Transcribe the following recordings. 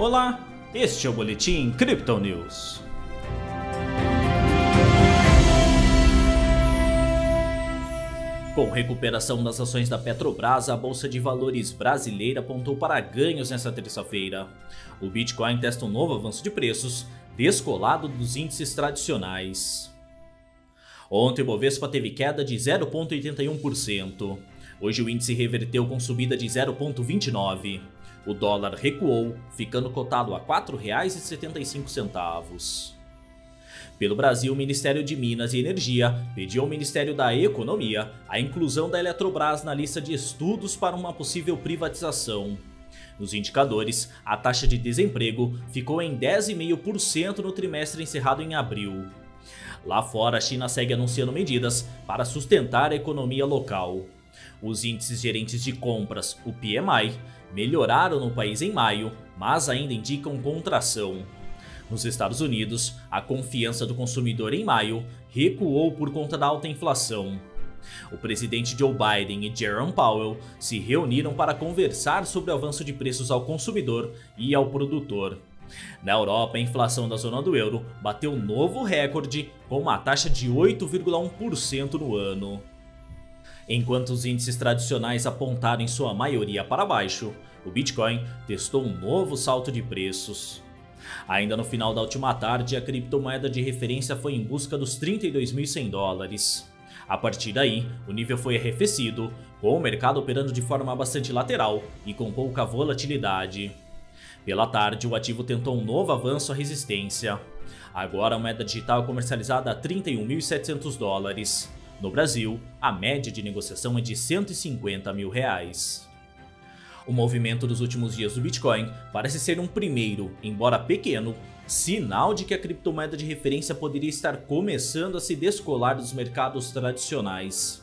Olá, este é o Boletim Crypto News. Com recuperação das ações da Petrobras, a Bolsa de Valores brasileira apontou para ganhos nesta terça-feira. O Bitcoin testa um novo avanço de preços, descolado dos índices tradicionais. Ontem o Bovespa teve queda de 0,81%. Hoje o índice reverteu com subida de 0,29%. O dólar recuou, ficando cotado a R$ 4,75. Pelo Brasil, o Ministério de Minas e Energia pediu ao Ministério da Economia a inclusão da Eletrobras na lista de estudos para uma possível privatização. Nos indicadores, a taxa de desemprego ficou em 10,5% no trimestre encerrado em abril. Lá fora, a China segue anunciando medidas para sustentar a economia local. Os índices gerentes de compras, o PMI, melhoraram no país em maio, mas ainda indicam contração. Nos Estados Unidos, a confiança do consumidor em maio recuou por conta da alta inflação. O presidente Joe Biden e Jerome Powell se reuniram para conversar sobre o avanço de preços ao consumidor e ao produtor. Na Europa, a inflação da zona do euro bateu novo recorde com uma taxa de 8,1% no ano. Enquanto os índices tradicionais apontaram em sua maioria para baixo, o Bitcoin testou um novo salto de preços. Ainda no final da última tarde, a criptomoeda de referência foi em busca dos 32.100 dólares. A partir daí, o nível foi arrefecido, com o mercado operando de forma bastante lateral e com pouca volatilidade. Pela tarde, o ativo tentou um novo avanço à resistência. Agora a moeda digital é comercializada a 31.700 dólares. No Brasil, a média de negociação é de 150 mil reais. O movimento dos últimos dias do Bitcoin parece ser um primeiro, embora pequeno, sinal de que a criptomoeda de referência poderia estar começando a se descolar dos mercados tradicionais.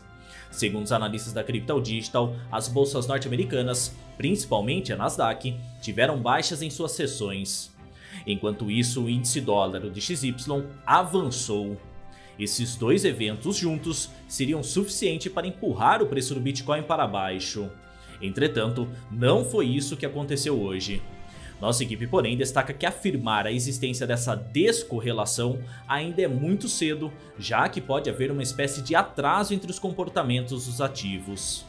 Segundo os analistas da Crypto Digital, as bolsas norte-americanas, principalmente a Nasdaq, tiveram baixas em suas sessões. Enquanto isso, o índice dólar, o DXY, avançou. Esses dois eventos juntos seriam suficiente para empurrar o preço do Bitcoin para baixo. Entretanto, não foi isso que aconteceu hoje. Nossa equipe, porém, destaca que afirmar a existência dessa descorrelação ainda é muito cedo, já que pode haver uma espécie de atraso entre os comportamentos dos ativos.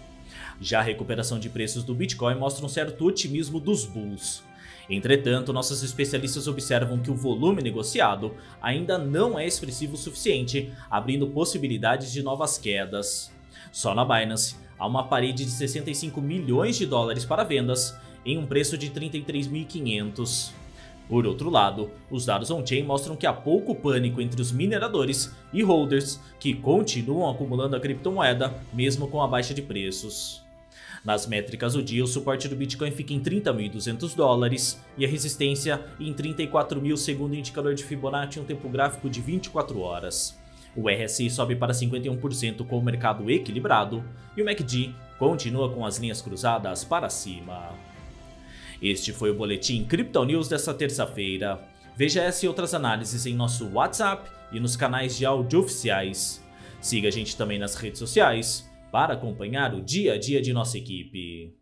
Já a recuperação de preços do Bitcoin mostra um certo otimismo dos bulls. Entretanto, nossos especialistas observam que o volume negociado ainda não é expressivo o suficiente, abrindo possibilidades de novas quedas. Só na Binance, há uma parede de 65 milhões de dólares para vendas, em um preço de 33.500. Por outro lado, os dados on-chain mostram que há pouco pânico entre os mineradores e holders que continuam acumulando a criptomoeda mesmo com a baixa de preços. Nas métricas do dia, o suporte do Bitcoin fica em 30.200 dólares e a resistência em 34.000 segundo o indicador de Fibonacci em um tempo gráfico de 24 horas. O RSI sobe para 51% com o mercado equilibrado e o MACD continua com as linhas cruzadas para cima. Este foi o Boletim Crypto News desta terça-feira. Veja essa e outras análises em nosso WhatsApp e nos canais de áudio oficiais. Siga a gente também nas redes sociais para acompanhar o dia a dia de nossa equipe.